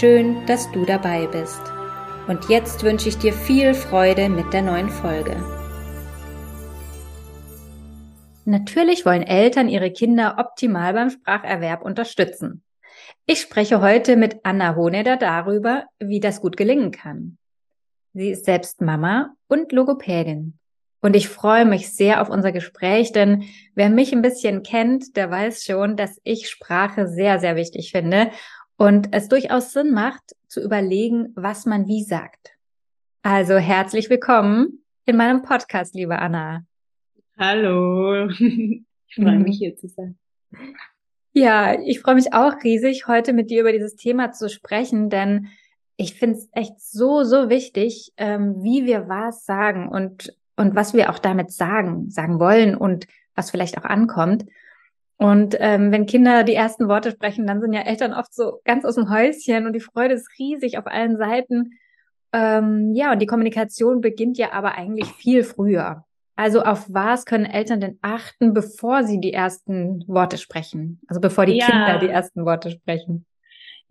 Schön, dass du dabei bist. Und jetzt wünsche ich dir viel Freude mit der neuen Folge. Natürlich wollen Eltern ihre Kinder optimal beim Spracherwerb unterstützen. Ich spreche heute mit Anna Honeder darüber, wie das gut gelingen kann. Sie ist selbst Mama und Logopädin. Und ich freue mich sehr auf unser Gespräch, denn wer mich ein bisschen kennt, der weiß schon, dass ich Sprache sehr, sehr wichtig finde und es durchaus Sinn macht, zu überlegen, was man wie sagt. Also herzlich willkommen in meinem Podcast, liebe Anna. Hallo, ich freue mich hier zu sein. Ja, ich freue mich auch riesig, heute mit dir über dieses Thema zu sprechen, denn ich finde es echt so, so wichtig, ähm, wie wir was sagen und und was wir auch damit sagen, sagen wollen und was vielleicht auch ankommt. Und ähm, wenn Kinder die ersten Worte sprechen, dann sind ja Eltern oft so ganz aus dem Häuschen und die Freude ist riesig auf allen Seiten. Ähm, ja, und die Kommunikation beginnt ja aber eigentlich viel früher. Also auf was können Eltern denn achten, bevor sie die ersten Worte sprechen? Also bevor die ja. Kinder die ersten Worte sprechen?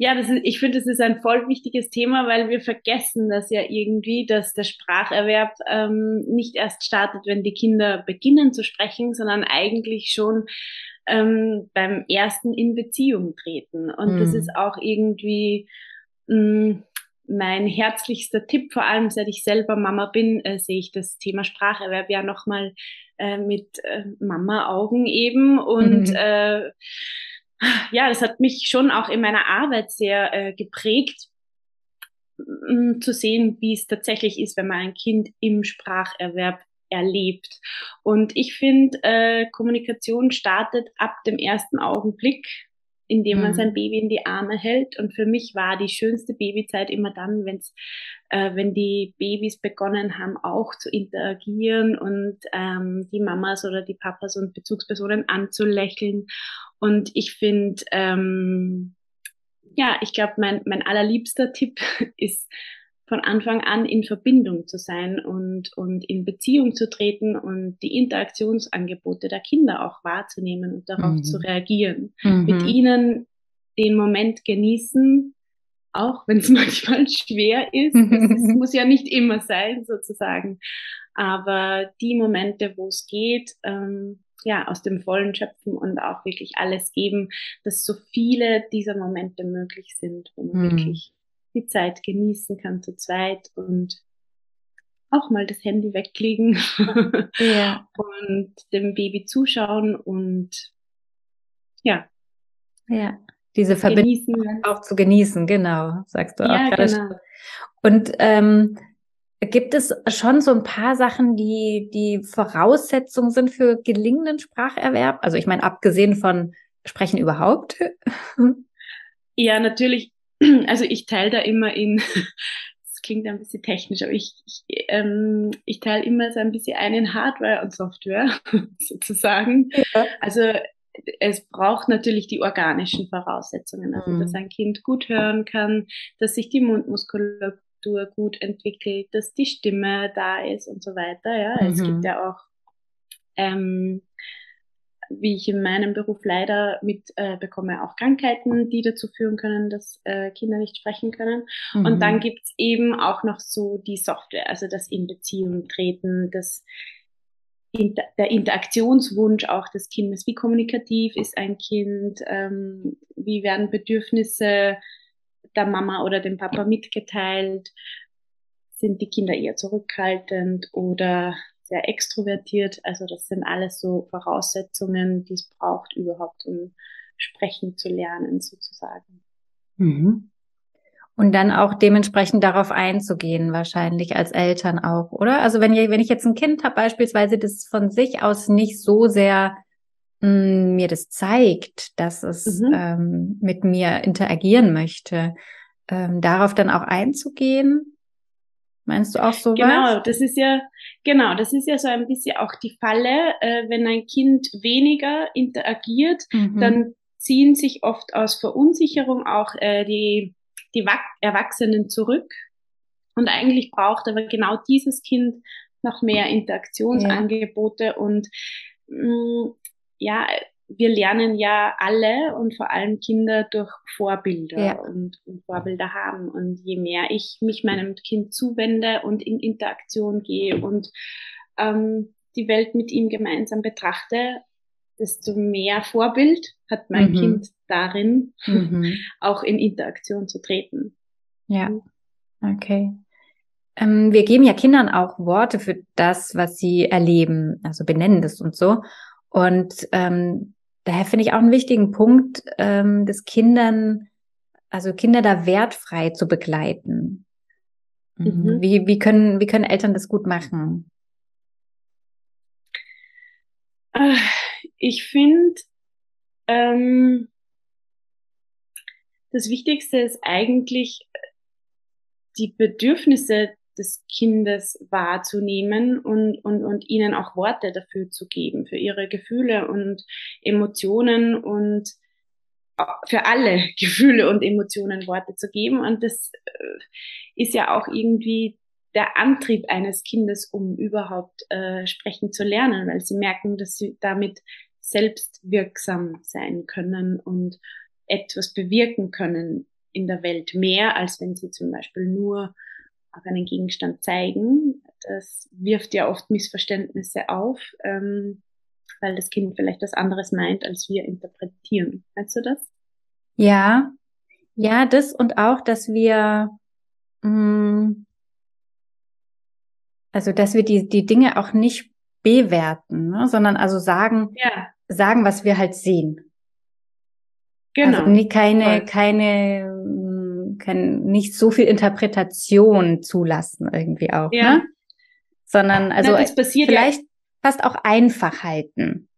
Ja, das ist, ich finde, das ist ein voll wichtiges Thema, weil wir vergessen das ja irgendwie, dass der Spracherwerb ähm, nicht erst startet, wenn die Kinder beginnen zu sprechen, sondern eigentlich schon ähm, beim ersten in Beziehung treten. Und mhm. das ist auch irgendwie mh, mm, mein herzlichster Tipp, vor allem seit ich selber Mama bin, äh, sehe ich das Thema Spracherwerb ja nochmal äh, mit äh, Mama-Augen eben und mhm. äh, ja, das hat mich schon auch in meiner Arbeit sehr äh, geprägt, zu sehen, wie es tatsächlich ist, wenn man ein Kind im Spracherwerb erlebt. Und ich finde, äh, Kommunikation startet ab dem ersten Augenblick, in dem man mhm. sein Baby in die Arme hält. Und für mich war die schönste Babyzeit immer dann, wenn's, äh, wenn die Babys begonnen haben, auch zu interagieren und ähm, die Mamas oder die Papas und Bezugspersonen anzulächeln und ich finde, ähm, ja, ich glaube, mein, mein allerliebster Tipp ist, von Anfang an in Verbindung zu sein und, und in Beziehung zu treten und die Interaktionsangebote der Kinder auch wahrzunehmen und darauf mhm. zu reagieren. Mhm. Mit ihnen den Moment genießen, auch wenn es manchmal schwer ist. Es muss ja nicht immer sein, sozusagen. Aber die Momente, wo es geht, ähm, ja, aus dem Vollen schöpfen und auch wirklich alles geben, dass so viele dieser Momente möglich sind, wo man hm. wirklich die Zeit genießen kann zu zweit und auch mal das Handy weglegen ja. und dem Baby zuschauen und ja. Ja, diese Verbindung auch zu genießen, genau, sagst du auch. Ja, genau. Und ähm, Gibt es schon so ein paar Sachen, die die Voraussetzungen sind für gelingenden Spracherwerb? Also ich meine, abgesehen von Sprechen überhaupt? Ja, natürlich. Also ich teile da immer in, das klingt ein bisschen technisch, aber ich, ich, ähm, ich teile immer so ein bisschen ein in Hardware und Software sozusagen. Ja. Also es braucht natürlich die organischen Voraussetzungen, also dass mhm. ein Kind gut hören kann, dass sich die Mundmuskulatur gut entwickelt, dass die Stimme da ist und so weiter. Ja, mhm. es gibt ja auch, ähm, wie ich in meinem Beruf leider mitbekomme, äh, auch Krankheiten, die dazu führen können, dass äh, Kinder nicht sprechen können. Mhm. Und dann gibt's eben auch noch so die Software, also das in Beziehung treten, das Der Interaktionswunsch auch des Kindes. Wie kommunikativ ist ein Kind? Ähm, wie werden Bedürfnisse der Mama oder dem Papa mitgeteilt? Sind die Kinder eher zurückhaltend oder sehr extrovertiert? Also das sind alles so Voraussetzungen, die es braucht überhaupt, um sprechen zu lernen sozusagen. Mhm. Und dann auch dementsprechend darauf einzugehen, wahrscheinlich als Eltern auch, oder? Also wenn, ich, wenn ich jetzt ein Kind habe, beispielsweise, das von sich aus nicht so sehr mh, mir das zeigt, dass es mhm. ähm, mit mir interagieren möchte. ähm, darauf dann auch einzugehen? Meinst du auch so? Genau, das ist ja, genau, das ist ja so ein bisschen auch die Falle, äh, wenn ein Kind weniger interagiert, mhm. dann ziehen sich oft aus Verunsicherung auch äh, die, die Erwachsenen zurück. Und eigentlich braucht aber genau dieses Kind noch mehr Interaktionsangebote ja. und mh, mm, ja, wir lernen ja alle und vor allem Kinder durch Vorbilder ja. und, und, Vorbilder haben. Und je mehr ich mich meinem Kind zuwende und in Interaktion gehe und ähm, die Welt mit ihm gemeinsam betrachte, desto mehr Vorbild hat mein mhm. Kind darin, mhm. auch in Interaktion zu treten. Ja, okay. Ähm, wir geben ja Kindern auch Worte für das, was sie erleben, also benennen das und so. Und ähm, daher finde ich auch einen wichtigen Punkt, ähm, des Kindern, also Kinder da wertfrei zu begleiten. Mhm. mhm. Wie, wie, können, wie können Eltern das gut machen? Ah, ich finde, ähm, das Wichtigste ist eigentlich, die Bedürfnisse des Kindes wahrzunehmen und, und, und ihnen auch Worte dafür zu geben, für ihre Gefühle und Emotionen und für alle Gefühle und Emotionen Worte zu geben. Und das äh, ist ja auch irgendwie der Antrieb eines Kindes, um überhaupt äh, sprechen zu lernen, weil sie merken, dass sie damit selbst wirksam sein können und etwas bewirken können in der Welt, mehr als wenn sie zum Beispiel nur auf einen Gegenstand zeigen. Das wirft ja oft Missverständnisse auf, ähm, weil das Kind vielleicht was anderes meint, als wir interpretieren. Meinst du das? Ja, ja, das und auch, dass wir, mh, mm, also dass wir die, die Dinge auch nicht bewerten, ne, sondern also sagen, ja. Sagen, was wir halt sehen. Genau. Also nie, keine, Voll. keine können nicht so viel Interpretation zulassen irgendwie auch, ja. ne? Sondern also Na, vielleicht ja. fast auch einfach halten.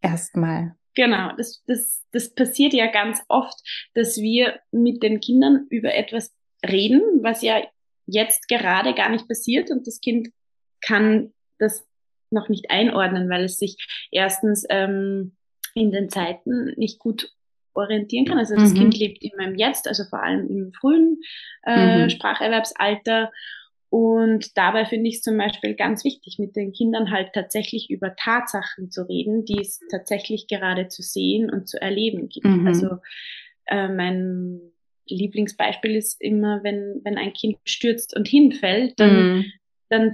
Erstmal. Genau, das, das, das passiert ja ganz oft, dass wir mit den Kindern über etwas reden, was ja jetzt gerade gar nicht passiert und das Kind kann das noch nicht einordnen, weil es sich erstens ähm, in den Zeiten nicht gut orientieren kann. Also das mhm. Kind lebt immer im Jetzt, also vor allem im frühen äh, mhm. Spracherwerbsalter. Und dabei finde ich es zum Beispiel ganz wichtig, mit den Kindern halt tatsächlich über Tatsachen zu reden, die es tatsächlich gerade zu sehen und zu erleben gibt. Mhm. Also äh, mein Lieblingsbeispiel ist immer, wenn, wenn ein Kind stürzt und hinfällt, dann, mhm. dann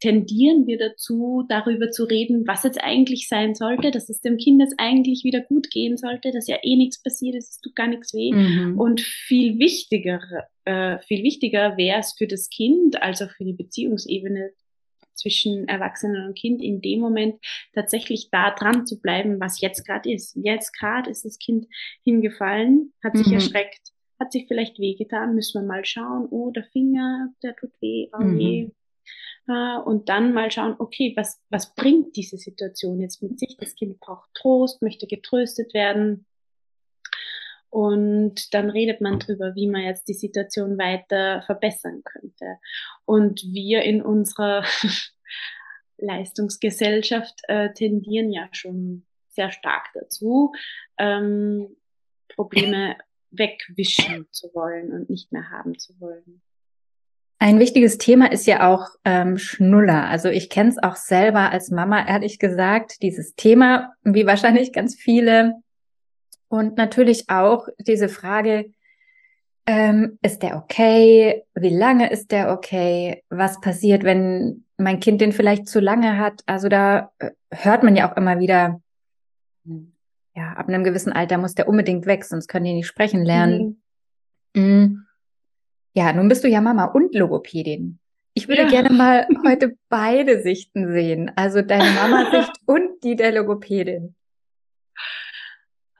tendieren wir dazu, darüber zu reden, was jetzt eigentlich sein sollte, dass es dem Kind jetzt eigentlich wieder gut gehen sollte, dass ja eh nichts passiert ist, es tut gar nichts weh. Mhm. Und viel wichtiger, äh, viel wichtiger wäre es für das Kind, also für die Beziehungsebene zwischen Erwachsenen und Kind in dem Moment tatsächlich da dran zu bleiben, was jetzt gerade ist. Jetzt gerade ist das Kind hingefallen, hat sich mhm. erschreckt, hat sich vielleicht wehgetan, müssen wir mal schauen, oh, der Finger, der tut weh, oh mhm und dann mal schauen, okay, was, was bringt diese Situation jetzt mit sich? Das Kind braucht Trost, möchte getröstet werden. Und dann redet man drüber, wie man jetzt die Situation weiter verbessern könnte. Und wir in unserer Leistungsgesellschaft äh, tendieren ja schon sehr stark dazu, ähm, Probleme wegwischen zu wollen und nicht mehr haben zu wollen. Ein wichtiges Thema ist ja auch ähm, Schnuller. Also ich kenne es auch selber als Mama, ehrlich gesagt, dieses Thema, wie wahrscheinlich ganz viele. Und natürlich auch diese Frage, ähm, ist der okay? Wie lange ist der okay? Was passiert, wenn mein Kind den vielleicht zu lange hat? Also da äh, hört man ja auch immer wieder, ja, ab einem gewissen Alter muss der unbedingt weg, sonst können die nicht sprechen lernen. Mhm. Mhm. Ja, nun bist du ja Mama und Logopädin. Ich würde ja. gerne mal heute beide Sichten sehen, also deine Mama-Sicht und die der Logopädin.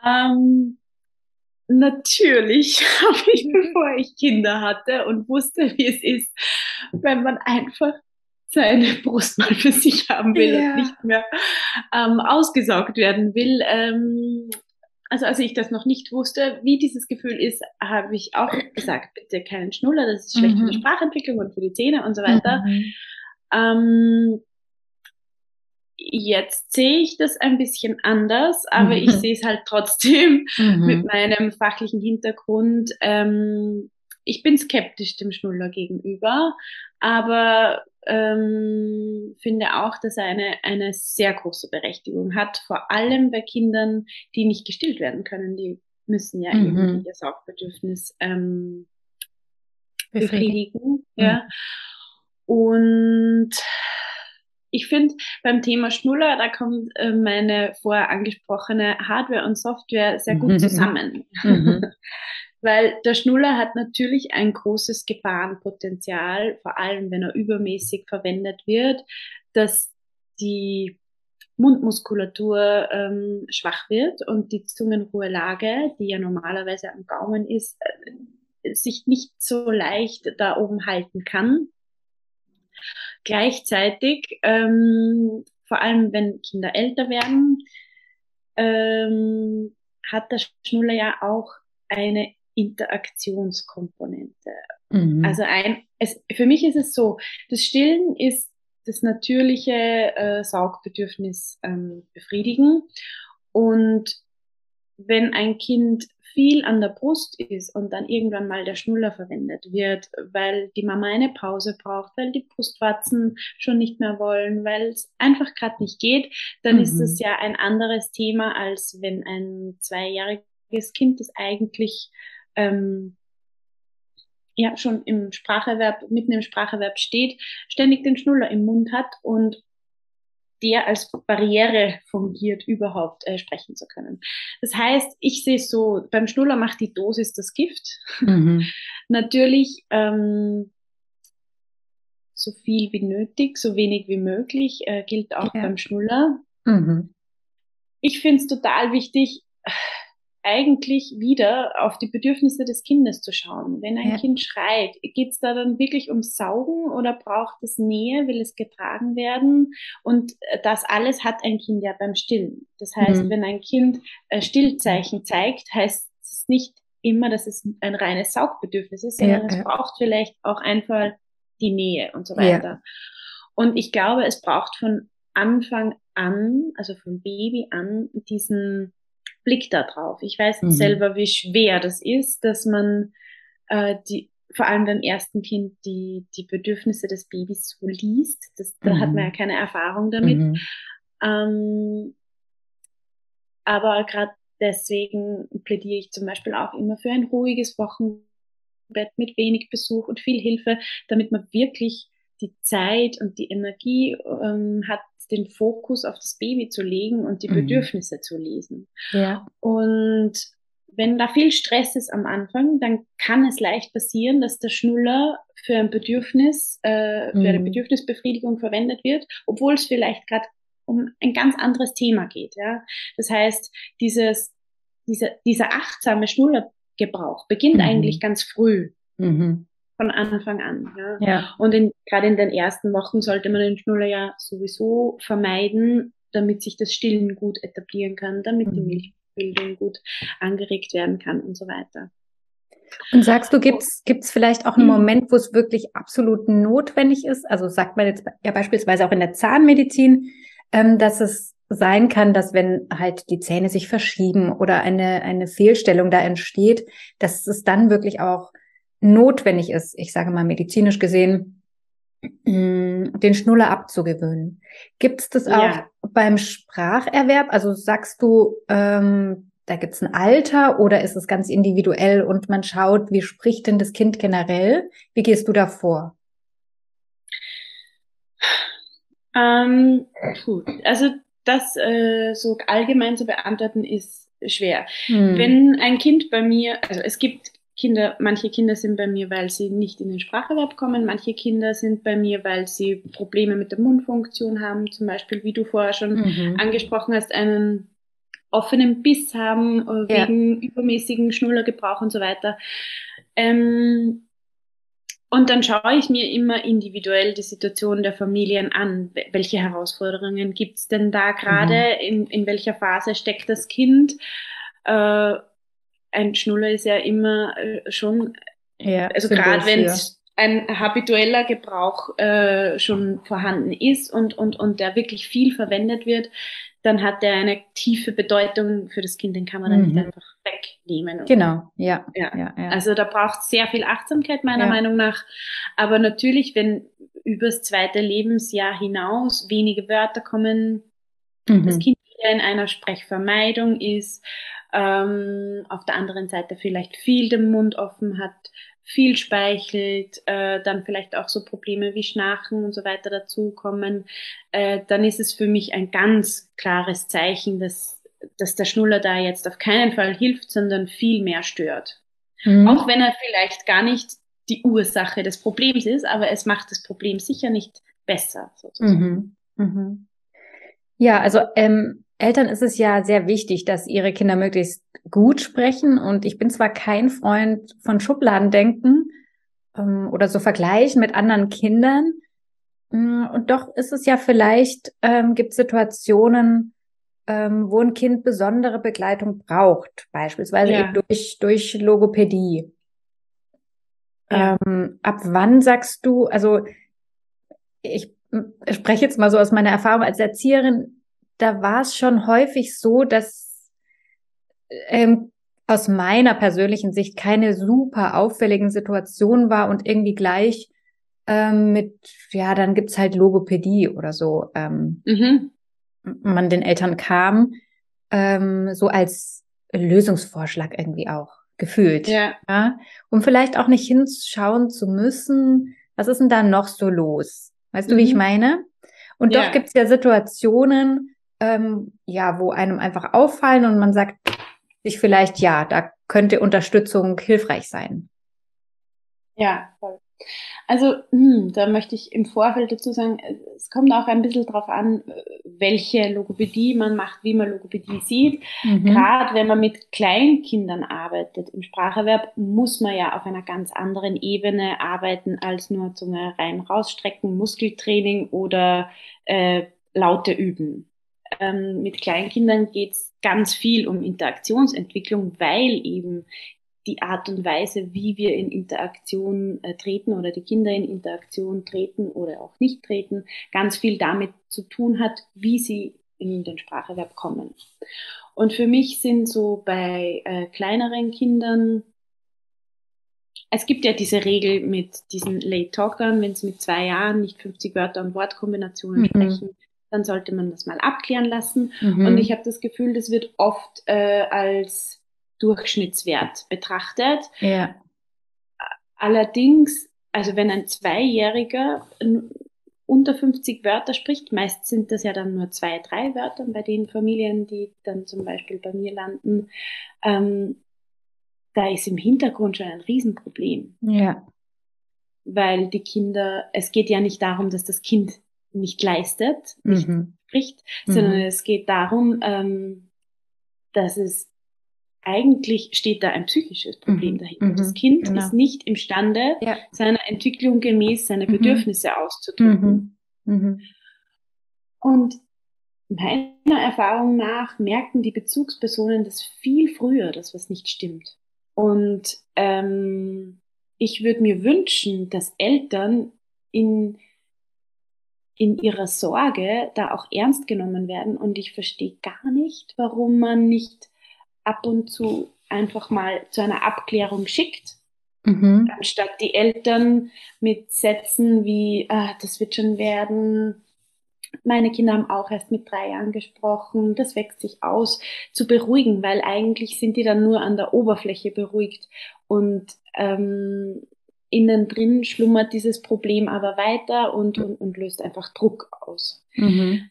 Ähm, natürlich habe ich, bevor ich Kinder hatte und wusste, wie es ist, wenn man einfach seine Brust mal für sich haben will ja. und nicht mehr ähm, ausgesaugt werden will, ähm, also als ich das noch nicht wusste, wie dieses Gefühl ist, habe ich auch gesagt, bitte keinen Schnuller, das ist schlecht mhm. für die Sprachentwicklung und für die Zähne und so weiter. Mhm. Ähm, jetzt sehe ich das ein bisschen anders, aber mhm. ich sehe es halt trotzdem mhm. mit meinem fachlichen Hintergrund. Ähm, ich bin skeptisch dem Schnuller gegenüber, aber ähm, finde auch, dass er eine, eine sehr große Berechtigung hat, vor allem bei Kindern, die nicht gestillt werden können. Die müssen ja mhm. irgendwie ihr Saugbedürfnis ähm, befriedigen. Mhm. Ja. Und ich finde, beim Thema Schnuller, da kommt äh, meine vorher angesprochene Hardware und Software sehr gut zusammen. Mhm. Weil der Schnuller hat natürlich ein großes Gefahrenpotenzial, vor allem wenn er übermäßig verwendet wird, dass die Mundmuskulatur ähm, schwach wird und die Zungenruhelage, die ja normalerweise am Gaumen ist, äh, sich nicht so leicht da oben halten kann. Gleichzeitig, ähm, vor allem wenn Kinder älter werden, ähm, hat der Schnuller ja auch eine Interaktionskomponente. Mhm. Also ein, es, für mich ist es so, das Stillen ist das natürliche äh, Saugbedürfnis ähm, befriedigen. Und wenn ein Kind viel an der Brust ist und dann irgendwann mal der Schnuller verwendet wird, weil die Mama eine Pause braucht, weil die Brustwarzen schon nicht mehr wollen, weil es einfach gerade nicht geht, dann mhm. ist es ja ein anderes Thema, als wenn ein zweijähriges Kind, das eigentlich ähm, ja schon im Spracherwerb, mitten im Spracherwerb steht, ständig den Schnuller im Mund hat und der als Barriere fungiert, überhaupt äh, sprechen zu können. Das heißt, ich sehe so, beim Schnuller macht die Dosis das Gift. Mhm. Natürlich ähm, so viel wie nötig, so wenig wie möglich, äh, gilt auch ja. beim Schnuller. Mhm. Ich finde es total wichtig, eigentlich wieder auf die Bedürfnisse des Kindes zu schauen. Wenn ein ja. Kind schreit, geht es da dann wirklich ums Saugen oder braucht es Nähe, will es getragen werden? Und äh, das alles hat ein Kind ja beim Stillen. Das heißt, mhm. wenn ein Kind äh, Stillzeichen zeigt, heißt es nicht immer, dass es ein reines Saugbedürfnis ist, sondern ja, es braucht vielleicht auch einfach die Nähe und so weiter. Und ich glaube, es braucht von Anfang an, also von Baby an, diesen Blick da drauf. Ich weiß mhm. selber, wie schwer das ist, dass man äh, die, vor allem beim ersten Kind die, die Bedürfnisse des Babys so liest. Das, da hat man ja mhm. keine Erfahrung damit. Mhm. Ähm, aber gerade deswegen plädiere ich zum Beispiel auch immer für ein ruhiges Wochenbett mit wenig Besuch und viel Hilfe, damit man wirklich die Zeit und die Energie ähm, hat, den Fokus auf das Baby zu legen und die mhm. Bedürfnisse zu lesen. Ja. Und wenn da viel Stress ist am Anfang, dann kann es leicht passieren, dass der Schnuller für ein Bedürfnis, äh, für mhm. eine Bedürfnisbefriedigung verwendet wird, obwohl es vielleicht gerade um ein ganz anderes Thema geht. Ja? Das heißt, dieses, dieser, dieser achtsame Schnullergebrauch beginnt mhm. eigentlich ganz früh. Mhm von Anfang an. Ja. ja. Und in, gerade in den ersten Wochen sollte man den Schnuller ja sowieso vermeiden, damit sich das Stillen gut etablieren kann, damit mhm. die Milchbildung gut angeregt werden kann und so weiter. Und sagst du, gibt's gibt's vielleicht auch einen mhm. Moment, wo es wirklich absolut notwendig ist? Also sagt man jetzt ja beispielsweise auch in der Zahnmedizin, ähm, dass es sein kann, dass wenn halt die Zähne sich verschieben oder eine, eine Fehlstellung da entsteht, dass es dann wirklich auch notwendig ist, ich sage mal medizinisch gesehen, mm, den Schnuller abzugewöhnen. Gibt es das auch ja. beim Spracherwerb? Also sagst du, ähm, da gibt es ein Alter oder ist es ganz individuell und man schaut, wie spricht denn das Kind generell? Wie gehst du da vor? Ähm, gut, also das äh, so allgemein zu beantworten ist schwer. Hm. Wenn ein Kind bei mir, also es gibt Kinder, manche Kinder sind bei mir, weil sie nicht in den Spracherwerb kommen, manche Kinder sind bei mir, weil sie Probleme mit der Mundfunktion haben, zum Beispiel, wie du vorher schon mhm. angesprochen hast, einen offenen Biss haben, äh, ja. wegen übermäßigen Schnullergebrauch und so weiter. Ähm, und dann schaue ich mir immer individuell die Situation der Familien an. Welche Herausforderungen gibt's denn da gerade? Mhm. In, in welcher Phase steckt das Kind? äh, ein Schnuller ist ja immer äh, schon, ja, also gerade wenn es ein habitueller Gebrauch äh, schon vorhanden ist und, und, und der wirklich viel verwendet wird, dann hat der eine tiefe Bedeutung für das Kind, den kann man dann nicht mhm. einfach wegnehmen. Genau, ja. ja. ja, ja. Also da braucht es sehr viel Achtsamkeit meiner ja. Meinung nach. Aber natürlich, wenn übers zweite Lebensjahr hinaus wenige Wörter kommen, mhm. das Kind wieder in einer Sprechvermeidung ist, ähm, auf der anderen Seite vielleicht viel den Mund offen hat, viel speichelt, äh, dann vielleicht auch so Probleme wie Schnarchen und so weiter dazukommen, äh, dann ist es für mich ein ganz klares Zeichen, dass, dass der Schnuller da jetzt auf keinen Fall hilft, sondern viel mehr stört. Mhm. Auch wenn er vielleicht gar nicht die Ursache des Problems ist, aber es macht das Problem sicher nicht besser. Sozusagen. Mhm. Mhm. Ja, also ähm, Eltern ist es ja sehr wichtig, dass ihre Kinder möglichst gut sprechen. Und ich bin zwar kein Freund von Schubladendenken ähm, oder so Vergleichen mit anderen Kindern. Mm, und doch ist es ja vielleicht, ähm, gibt Situationen, ähm, wo ein Kind besondere Begleitung braucht, beispielsweise ja. durch, durch Logopädie. Ja. Ähm, ab wann sagst du, also ich spreche jetzt mal so aus meiner Erfahrung als Erzieherin, da war es schon häufig so, dass ähm, aus meiner persönlichen Sicht keine super auffälligen Situation war und irgendwie gleich ähm, mit, ja, dann gibt's halt Logopädie oder so, ähm, mhm. man den Eltern kam, ähm, so als Lösungsvorschlag irgendwie auch gefühlt. Ja. ja. Um vielleicht auch nicht hinschauen zu müssen, was ist denn da noch so los? Weißt mhm. du, wie ich mhm. meine? Und ja. doch gibt's ja Situationen, ähm, ja, wo einem einfach auffallen und man sagt sich vielleicht, ja, da könnte Unterstützung hilfreich sein. Ja, voll. Also, hm, da möchte ich im Vorfeld dazu sagen, es kommt auch ein bisschen darauf an, welche Logopädie man macht, wie man Logopädie sieht. Mhm. Gerade wenn man mit Kleinkindern arbeitet im Spracherwerb, muss man ja auf einer ganz anderen Ebene arbeiten als nur Zunge rein rausstrecken, Muskeltraining oder äh, Laute üben ähm, mit Kleinkindern geht es ganz viel um Interaktionsentwicklung, weil eben die Art und Weise, wie wir in Interaktion äh, treten oder die Kinder in Interaktion treten oder auch nicht treten, ganz viel damit zu tun hat, wie sie in den Spracherwerb kommen. Und für mich sind so bei äh, kleineren Kindern, es gibt ja diese Regel mit diesen Late Talkern, wenn sie mit zwei Jahren nicht 50 Wörter und Wortkombinationen mhm. sprechen, dann sollte man das mal abklären lassen. Mhm. Und ich habe das Gefühl, das wird oft äh, als Durchschnittswert betrachtet. Ja. Allerdings, also wenn ein Zweijähriger unter 50 Wörter spricht, meist sind das ja dann nur zwei, drei Wörter bei den Familien, die dann zum Beispiel bei mir landen, ähm, da ist im Hintergrund schon ein Riesenproblem. Ja. Weil die Kinder, es geht ja nicht darum, dass das Kind nicht leistet, nicht mhm. spricht, sondern mhm. es geht darum, ähm, dass es eigentlich steht da ein psychisches Problem mhm. dahinter. Mhm. Das Kind genau. ist nicht imstande, ja. seiner Entwicklung gemäß seine mhm. Bedürfnisse auszudrücken. Mhm. Mhm. Und meiner Erfahrung nach merken die Bezugspersonen das viel früher, dass was nicht stimmt. Und ähm, ich würde mir wünschen, dass Eltern in in ihrer Sorge da auch ernst genommen werden. Und ich verstehe gar nicht, warum man nicht ab und zu einfach mal zu einer Abklärung schickt, mhm. anstatt die Eltern mit Sätzen wie, ah, das wird schon werden, meine Kinder haben auch erst mit drei Jahren gesprochen, das wächst sich aus, zu beruhigen, weil eigentlich sind die dann nur an der Oberfläche beruhigt und ähm, innen drin schlummert dieses Problem aber weiter und, und, und löst einfach Druck aus. Mhm.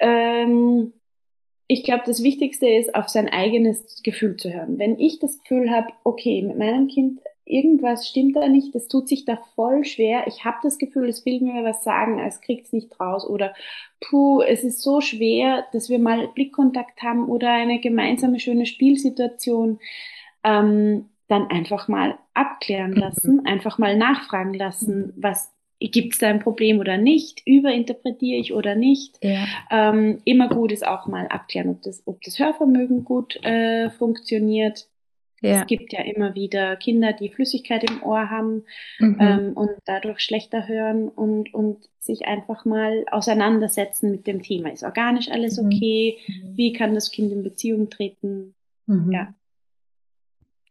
Ähm, ich glaube, das Wichtigste ist, auf sein eigenes Gefühl zu hören. Wenn ich das Gefühl habe, okay, mit meinem Kind irgendwas stimmt da nicht, das tut sich da voll schwer, ich habe das Gefühl, es will mir was sagen, es kriegt es nicht raus oder puh, es ist so schwer, dass wir mal Blickkontakt haben oder eine gemeinsame schöne Spielsituation. Ähm, dann einfach mal abklären mhm. lassen, einfach mal nachfragen lassen, was gibt es da ein Problem oder nicht, überinterpretiere ich oder nicht. Ja. Ähm, immer gut ist auch mal abklären, ob das, ob das Hörvermögen gut äh, funktioniert. Ja. Es gibt ja immer wieder Kinder, die Flüssigkeit im Ohr haben mhm. ähm, und dadurch schlechter hören und, und sich einfach mal auseinandersetzen mit dem Thema. Ist organisch alles mhm. okay? Mhm. Wie kann das Kind in Beziehung treten? Mhm. Ja.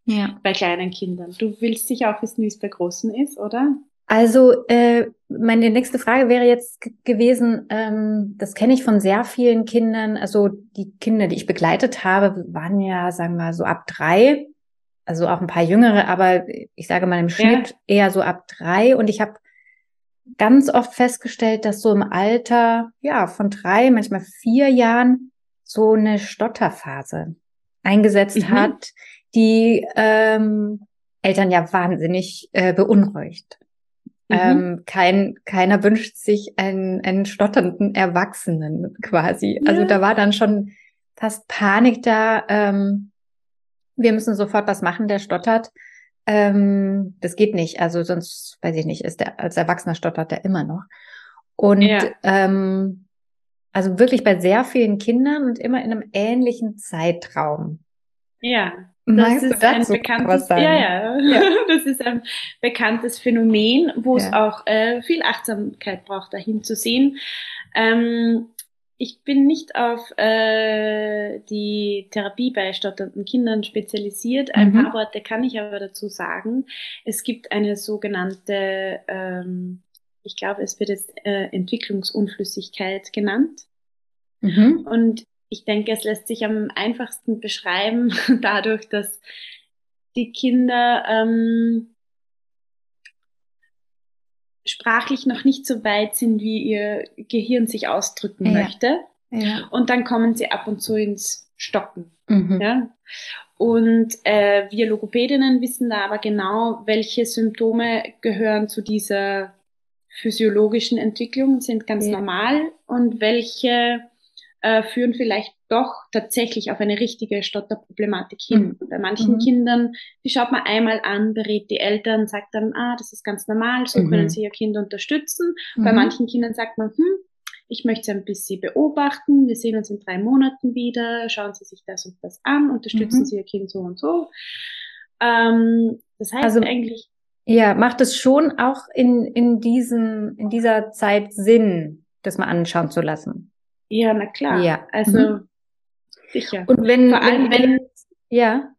Ja. Bei kleinen Kindern. Du willst sicher auch wissen, wie es bei Großen ist, oder? Also äh, meine nächste Frage wäre jetzt gewesen, ähm, das kenne ich von sehr vielen Kindern, also die Kinder, die ich begleitet habe, waren ja, sagen wir, so ab drei, also auch ein paar jüngere, aber ich sage mal im Schnitt ja. eher so ab drei. Und ich habe ganz oft festgestellt, dass so im Alter, ja, von drei, manchmal vier Jahren so eine Stotterphase eingesetzt mhm. hat, die ähm, Eltern ja wahnsinnig äh, beunruhigt. Mhm. Ähm, kein, keiner wünscht sich einen, einen stotternden Erwachsenen quasi. Also ja. Also da war dann schon fast Panik da. Ähm, wir müssen sofort was machen, der stottert. Ähm, das geht nicht. Also sonst, weiß ich nicht, ist der als Erwachsener stottert der immer noch. Und ja. ähm, also wirklich bei sehr vielen Kindern und immer in einem ähnlichen Zeitraum. Ja. Das Magst ist ein bekanntes, ja, ja, ja, das ist ein bekanntes Phänomen, wo ja. es auch äh, viel Achtsamkeit braucht, dahin zu sehen. Ähm, ich bin nicht auf äh, die Therapie bei stotternden Kindern spezialisiert. Ein mhm. paar Worte kann ich aber dazu sagen. Es gibt eine sogenannte, ähm, ich glaube, es wird jetzt äh, Entwicklungsunflüssigkeit genannt. Mhm. Und ich denke, es lässt sich am einfachsten beschreiben dadurch, dass die Kinder ähm, sprachlich noch nicht so weit sind, wie ihr Gehirn sich ausdrücken ja. möchte. Ja. Und dann kommen sie ab und zu ins Stocken. Mhm. Ja? Und äh, wir Logopädinnen wissen da aber genau, welche Symptome gehören zu dieser physiologischen Entwicklung, sind ganz ja. normal und welche äh, führen vielleicht doch tatsächlich auf eine richtige Stotterproblematik hin. Mhm. Bei manchen mhm. Kindern, die schaut man einmal an, berät die Eltern, sagt dann, ah, das ist ganz normal, so mhm. können sie ihr Kind unterstützen. Bei mhm. manchen Kindern sagt man, hm, ich möchte Sie ein bisschen beobachten, wir sehen uns in drei Monaten wieder, schauen Sie sich das und das an, unterstützen mhm. Sie Ihr Kind so und so. Ähm, das heißt also, eigentlich. Ja, macht es schon auch in, in, diesem, in dieser Zeit Sinn, das mal anschauen zu lassen? Ja, na klar. Ja. Also mhm. sicher. Und wenn, vor allem, wenn, wenn, ja.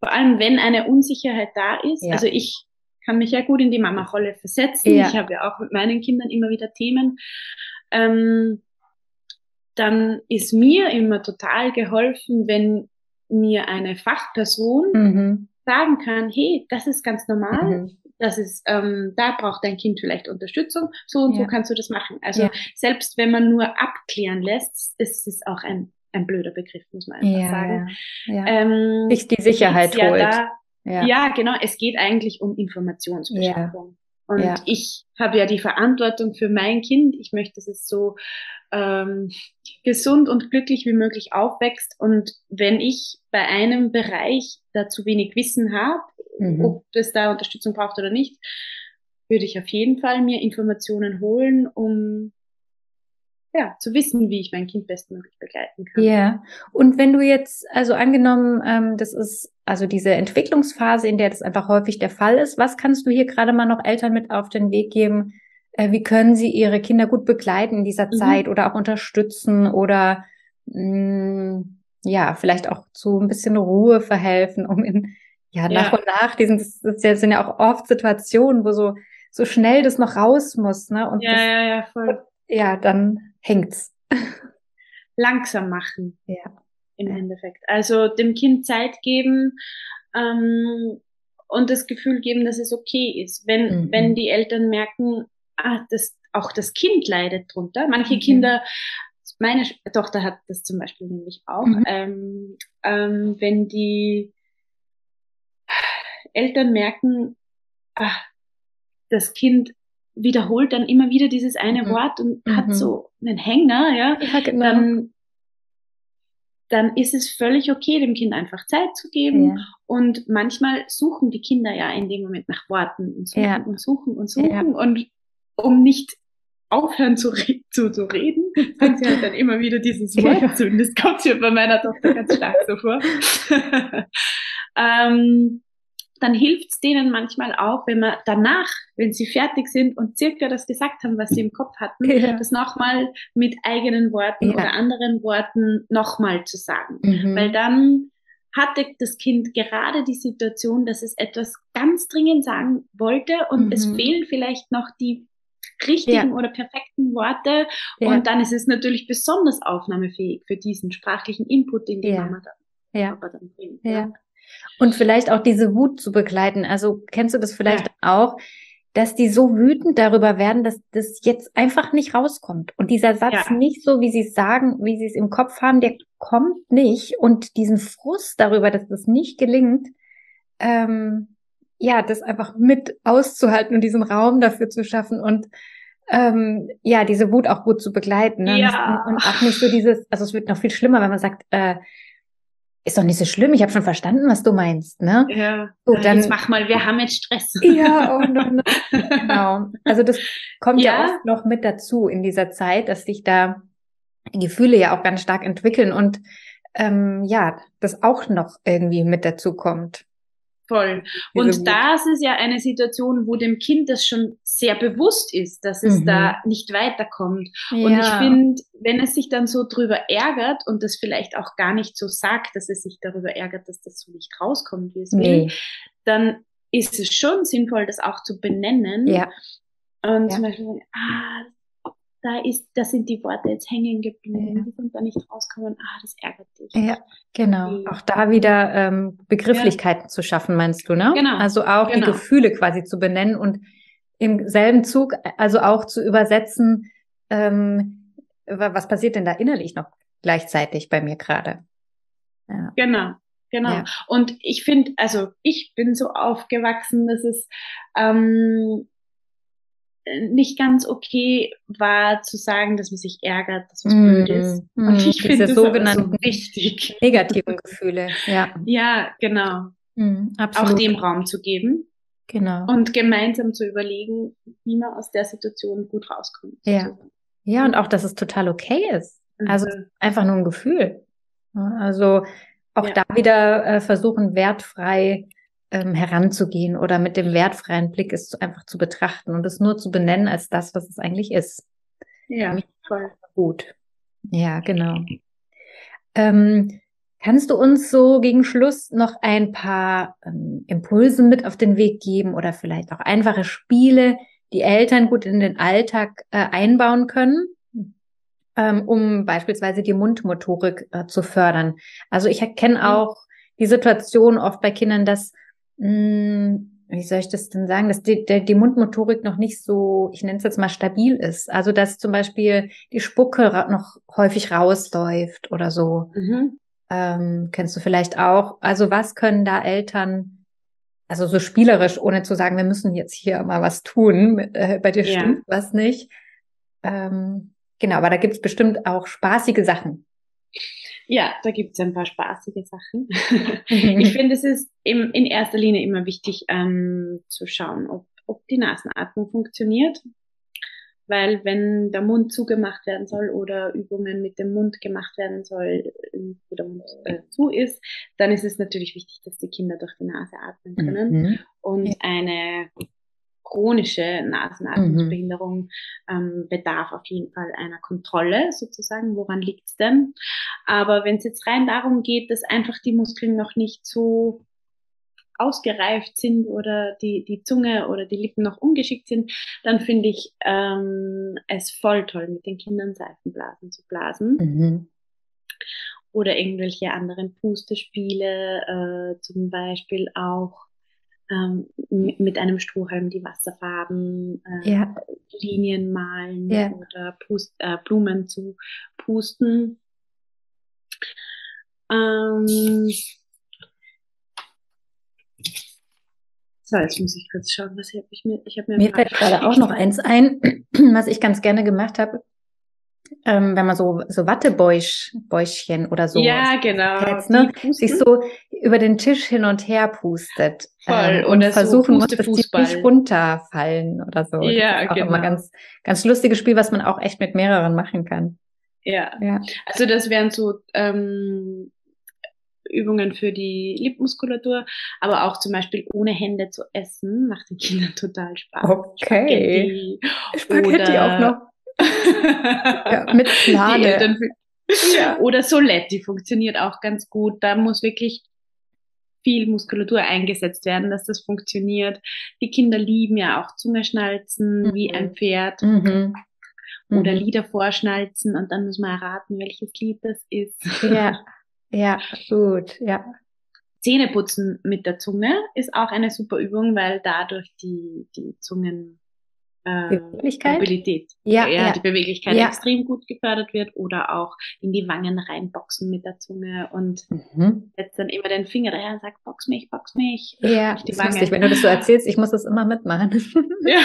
Vor allem, wenn eine Unsicherheit da ist. Ja. Also ich kann mich ja gut in die Mama-Rolle versetzen. Ja. Ich habe ja auch mit meinen Kindern immer wieder Themen. Ähm, dann ist mir immer total geholfen, wenn mir eine Fachperson mhm. Sagen kann, hey, das ist ganz normal. Mhm das ist, ähm, da braucht dein Kind vielleicht Unterstützung, so und ja. so kannst du das machen. Also ja. selbst wenn man nur abklären lässt, ist es auch ein, ein blöder Begriff, muss man einfach ja, sagen. Ja. Ähm, Sich die Sicherheit holt. Da, ja. genau, es geht eigentlich um Informationsbeschaffung. Und ja. ich habe ja die Verantwortung für mein Kind. Ich möchte, dass es so ähm, gesund und glücklich wie möglich aufwächst. Und wenn ich bei einem Bereich da zu wenig Wissen habe, mhm. ob es da Unterstützung braucht oder nicht, würde ich auf jeden Fall mir Informationen holen, um ja, zu wissen, wie ich mein Kind bestmöglich begleiten kann. Ja, und wenn du jetzt, also angenommen, ähm, das ist also diese Entwicklungsphase, in der das einfach häufig der Fall ist, was kannst du hier gerade mal noch Eltern mit auf den Weg geben? Äh, wie können sie ihre Kinder gut begleiten in dieser mhm. Zeit oder auch unterstützen oder mh, mm, ja, vielleicht auch zu ein bisschen Ruhe verhelfen, um in ja, nach ja. und nach, diesen, das, das sind ja auch oft Situationen, wo so, so schnell das noch raus muss, ne? Und ja, das, ja, ja, voll. Ja, dann hängt's. Langsam machen. Ja. Im ja. Endeffekt. Also dem Kind Zeit geben, ähm, und das Gefühl geben, dass es okay ist. Wenn, mhm. wenn die Eltern merken, ah, das, auch das Kind leidet drunter. Manche mhm. Kinder, meine Tochter hat das zum Beispiel nämlich auch, mhm. ähm, ähm, wenn die Eltern merken, ach, das Kind wiederholt dann immer wieder dieses eine mhm. Wort und mhm. hat so einen Hänger, ja, ja genau. dann, dann ist es völlig okay, dem Kind einfach Zeit zu geben. Ja. Und manchmal suchen die Kinder ja in dem Moment nach Worten und suchen ja. und suchen und suchen. Und um nicht aufhören zu, zu, zu reden, sagen sie halt dann immer wieder dieses Wort zu. Und das kommt mir bei meiner Tochter ganz stark so vor. ähm, dann hilft es denen manchmal auch, wenn man danach, wenn sie fertig sind und circa das gesagt haben, was sie im Kopf hatten, ja. das nochmal mit eigenen Worten ja. oder anderen Worten nochmal zu sagen. Mhm. Weil dann hatte das Kind gerade die Situation, dass es etwas ganz dringend sagen wollte und mhm. es fehlen vielleicht noch die richtigen ja. oder perfekten Worte. Und dann ist es natürlich besonders aufnahmefähig für diesen sprachlichen Input, den die. Mama dann, ja. dann bringt. Ja. Und vielleicht auch diese Wut zu begleiten. Also kennst du das vielleicht auch, dass die so wütend darüber werden, dass das jetzt einfach nicht rauskommt. Und dieser Satz nicht so, wie sie es sagen, wie sie es im Kopf haben, der kommt nicht. Und diesen Frust darüber, dass das nicht gelingt, ähm, ja, das einfach mit auszuhalten und diesen Raum dafür zu schaffen und ähm, ja, diese Wut auch gut zu begleiten. Ne? Ja. Und, auch nicht so dieses, also es wird noch viel schlimmer, wenn man sagt, äh, ist doch nicht so schlimm, ich habe schon verstanden, was du meinst, ne? Ja. So, dann, jetzt mach mal, wir haben jetzt Stress. Ja, und, und, und genau. Also das kommt ja. ja oft noch mit dazu in dieser Zeit, dass sich da Gefühle ja auch ganz stark entwickeln und ähm, ja, das auch noch irgendwie mit dazu kommt. Voll. Und das ist ja eine Situation, wo dem Kind das schon sehr bewusst ist, dass es mhm. da nicht weiterkommt. Ja. Und ich finde, wenn es sich dann so drüber ärgert und das vielleicht auch gar nicht so sagt, dass es sich darüber ärgert, dass das so nicht rauskommt, wie es nee. will, dann ist es schon sinnvoll, das auch zu benennen. Ja. Und ja. zum Beispiel, ah, da ist, da sind die Worte jetzt hängen geblieben, ja. die sind da nicht rausgekommen, ah, das ärgert dich. Ja, genau. Okay. Auch da wieder ähm, Begrifflichkeiten ja. zu schaffen, meinst du, ne? Genau. Also auch genau. die Gefühle quasi zu benennen und im selben Zug, also auch zu übersetzen, ähm, was passiert denn da innerlich noch gleichzeitig bei mir gerade? Ja. Genau. Genau. Ja. Und ich finde, also ich bin so aufgewachsen, dass es ähm, nicht ganz okay war zu sagen, dass man sich ärgert, dass was mm, blöd ist. Mm, und ich finde das sogenannten so wichtig. Negativen Gefühle, ja. Ja, genau. Mm. Auch dem Raum zu geben. Genau. Und gemeinsam zu überlegen, wie man aus der Situation gut rauskommt. Ja. Ja, und auch, dass es total okay ist. Also mhm. einfach nur ein Gefühl. Also auch ja. da wieder äh, versuchen, wertfrei ähm, heranzugehen oder mit dem wertfreien Blick es einfach zu betrachten und es nur zu benennen als das, was es eigentlich ist. Ja, voll. Gut. Ja, genau. Ähm, kannst du uns so gegen Schluss noch ein paar ähm, Impulse mit auf den Weg geben oder vielleicht auch einfache Spiele, die Eltern gut in den Alltag äh, einbauen können? Ähm, um beispielsweise die Mundmotorik äh, zu fördern. Also ich erkenne auch die Situation oft bei Kindern, dass wie soll ich das denn sagen, dass die, die, die Mundmotorik noch nicht so, ich nenne es jetzt mal stabil ist. Also dass zum Beispiel die Spucke noch häufig rausläuft oder so. Mhm. Ähm, kennst du vielleicht auch. Also was können da Eltern, also so spielerisch, ohne zu sagen, wir müssen jetzt hier mal was tun, äh, bei dir stimmt ja. was nicht. Ähm, genau, aber da gibt's bestimmt auch spaßige Sachen. Ja, da gibt es ein paar spaßige Sachen. ich finde, es ist im, in erster Linie immer wichtig ähm, zu schauen, ob, ob die Nasenatmung funktioniert. Weil wenn der Mund zugemacht werden soll oder Übungen mit dem Mund gemacht werden soll, wo der Mund äh, zu ist, dann ist es natürlich wichtig, dass die Kinder durch die Nase atmen können. Mhm. Und eine chronische Nasenatmungsbehinderung mhm. ähm, bedarf auf jeden Fall einer Kontrolle sozusagen. Woran liegt's denn? Aber wenn es jetzt rein darum geht, dass einfach die Muskeln noch nicht so ausgereift sind oder die, die Zunge oder die Lippen noch ungeschickt sind, dann finde ich ähm, es voll toll, mit den Kindern Seifenblasen zu blasen. Mhm. Oder irgendwelche anderen Pustespiele, äh, zum Beispiel auch ähm, mit einem Strohhalm die Wasserfarben, äh, ja. Linien malen ja. oder Pust, äh, Blumen zu pusten. Ähm, so, jetzt muss ich kurz schauen, was habe ich mir. Ich habe mir. Mir fällt gerade auch noch eins ein, was ich ganz gerne gemacht habe. Ähm, wenn man so, so Wattebäuschen oder so. Ja, genau. Jetzt, ne, sich so über den Tisch hin und her pustet. Voll. Ähm, und oder versuchen so muss, dass die nicht runterfallen oder so. Ja, das ist auch genau. immer ganz, ganz lustiges Spiel, was man auch echt mit mehreren machen kann. Ja. ja. Also das wären so ähm, Übungen für die Lippenmuskulatur, aber auch zum Beispiel ohne Hände zu essen, macht den Kindern total Spaß. Okay. Spaghetti, Spaghetti auch noch. ja, mit Plane. Ja. Oder Soletti funktioniert auch ganz gut. Da muss wirklich viel Muskulatur eingesetzt werden, dass das funktioniert. Die Kinder lieben ja auch Zungeschnalzen mhm. wie ein Pferd. Mhm. Oder mhm. Lieder vorschnalzen und dann muss man erraten, welches Lied das ist. Ja, ja, gut, ja. Zähneputzen mit der Zunge ist auch eine super Übung, weil dadurch die, die Zungen äh, Beweglichkeit? Mobilität, ja, ja, ja. die Beweglichkeit ja. extrem gut gefördert wird oder auch in die Wangen reinboxen mit der Zunge und mhm. setzt dann immer den Finger daher und sagt, box mich, box mich. Ja, die das lustig, wenn du das so erzählst, ich muss das immer mitmachen. Ja.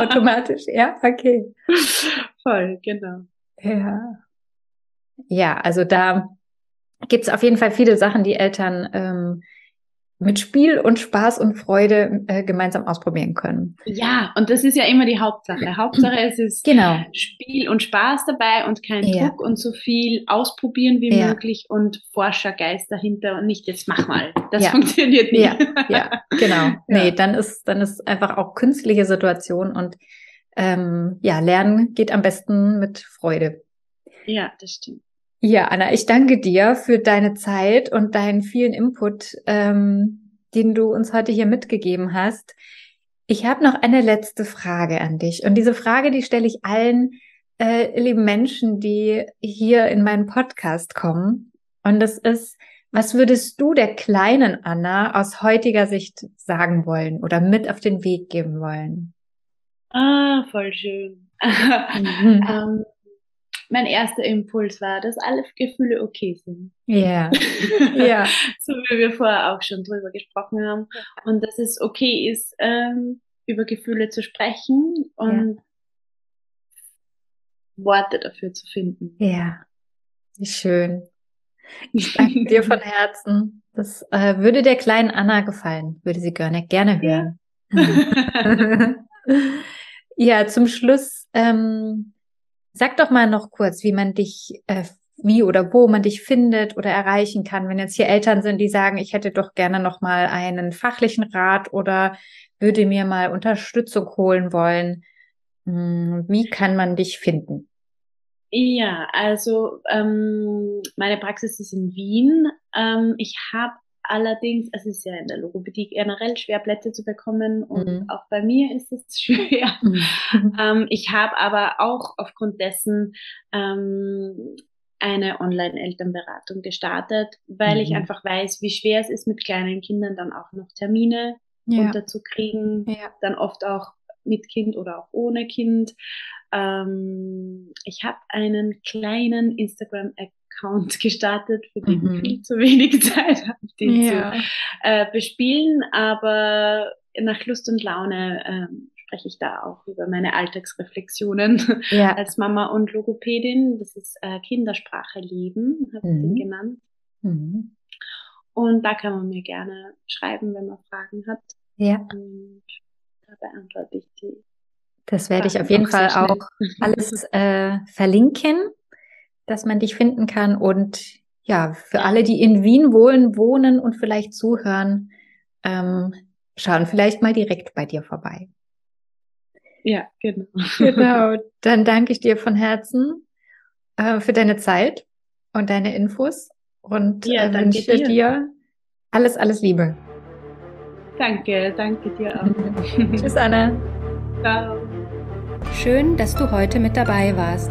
Automatisch, ja, okay. Voll, genau. Ja. Ja, also da gibt es auf jeden Fall viele Sachen, die Eltern ähm, mit Spiel und Spaß und Freude äh, gemeinsam ausprobieren können. Ja, und das ist ja immer die Hauptsache. Hauptsache es ist genau. Spiel und Spaß dabei und kein ja. Druck und so viel ausprobieren wie ja. möglich und Forschergeist dahinter und nicht jetzt mach mal. Das ja. funktioniert nicht. Ja, ja genau. Nee, dann ist, dann ist einfach auch künstliche Situation und ähm, ja, Lernen geht am besten mit Freude. Ja, das stimmt. Ja, Anna, ich danke dir für deine Zeit und deinen vielen Input, ähm, den du uns heute hier mitgegeben hast. Ich habe noch eine letzte Frage an dich. Und diese Frage, die stelle ich allen äh, lieben Menschen, die hier in meinen Podcast kommen. Und das ist, was würdest du der kleinen Anna aus heutiger Sicht sagen wollen oder mit auf den Weg geben wollen? Ah, voll schön. Mhm. ähm, mein erster Impuls war, dass alle Gefühle okay sind. Ja. ja. so wie wir vorher auch schon drüber gesprochen haben. Und dass es okay ist, ähm, über Gefühle zu sprechen und ja. Worte dafür zu finden. Ja. Wie schön. Ich danke dir von Herzen. Das äh, würde der kleinen Anna gefallen, würde sie gerne, gerne hören. Ja, ja zum Schluss ähm, Sag doch mal noch kurz, wie man dich, äh, wie oder wo man dich findet oder erreichen kann, wenn jetzt hier Eltern sind, die sagen, ich hätte doch gerne noch mal einen fachlichen Rat oder würde mir mal Unterstützung holen wollen. Hm, wie kann man dich finden? Ja, also ähm, meine Praxis ist in Wien. Ähm, ich habe Allerdings, es ist ja in der Logopädie generell schwer, Plätze zu bekommen und mhm. auch bei mir ist es schwer. Mhm. ähm, ich habe aber auch aufgrund dessen ähm, eine Online-Elternberatung gestartet, weil mhm. ich einfach weiß, wie schwer es ist, mit kleinen Kindern dann auch noch Termine ja. unterzukriegen, ja. dann oft auch mit Kind oder auch ohne Kind. Ähm, ich habe einen kleinen Instagram-Account Account gestartet, für den mhm. viel zu wenig Zeit habe, den ja. zu äh, bespielen. Aber nach Lust und Laune ähm, spreche ich da auch über meine Alltagsreflexionen ja. als Mama und Logopädin. Das ist äh, Kindersprache leben, habe mhm. ich den genannt. Mhm. Und da kann man mir gerne schreiben, wenn man Fragen hat. Ja. Und da beantworte ich die. Das werde ich auf jeden Fall auch alles äh, verlinken dass man dich finden kann. Und ja, für alle, die in Wien wohnen, wohnen und vielleicht zuhören, ähm, schauen vielleicht mal direkt bei dir vorbei. Ja, genau. Genau. Dann danke ich dir von Herzen äh, für deine Zeit und deine Infos und ja, äh, wünsche dir. dir alles, alles Liebe. Danke, danke dir auch. Tschüss, Anna. Ciao. Schön, dass du heute mit dabei warst.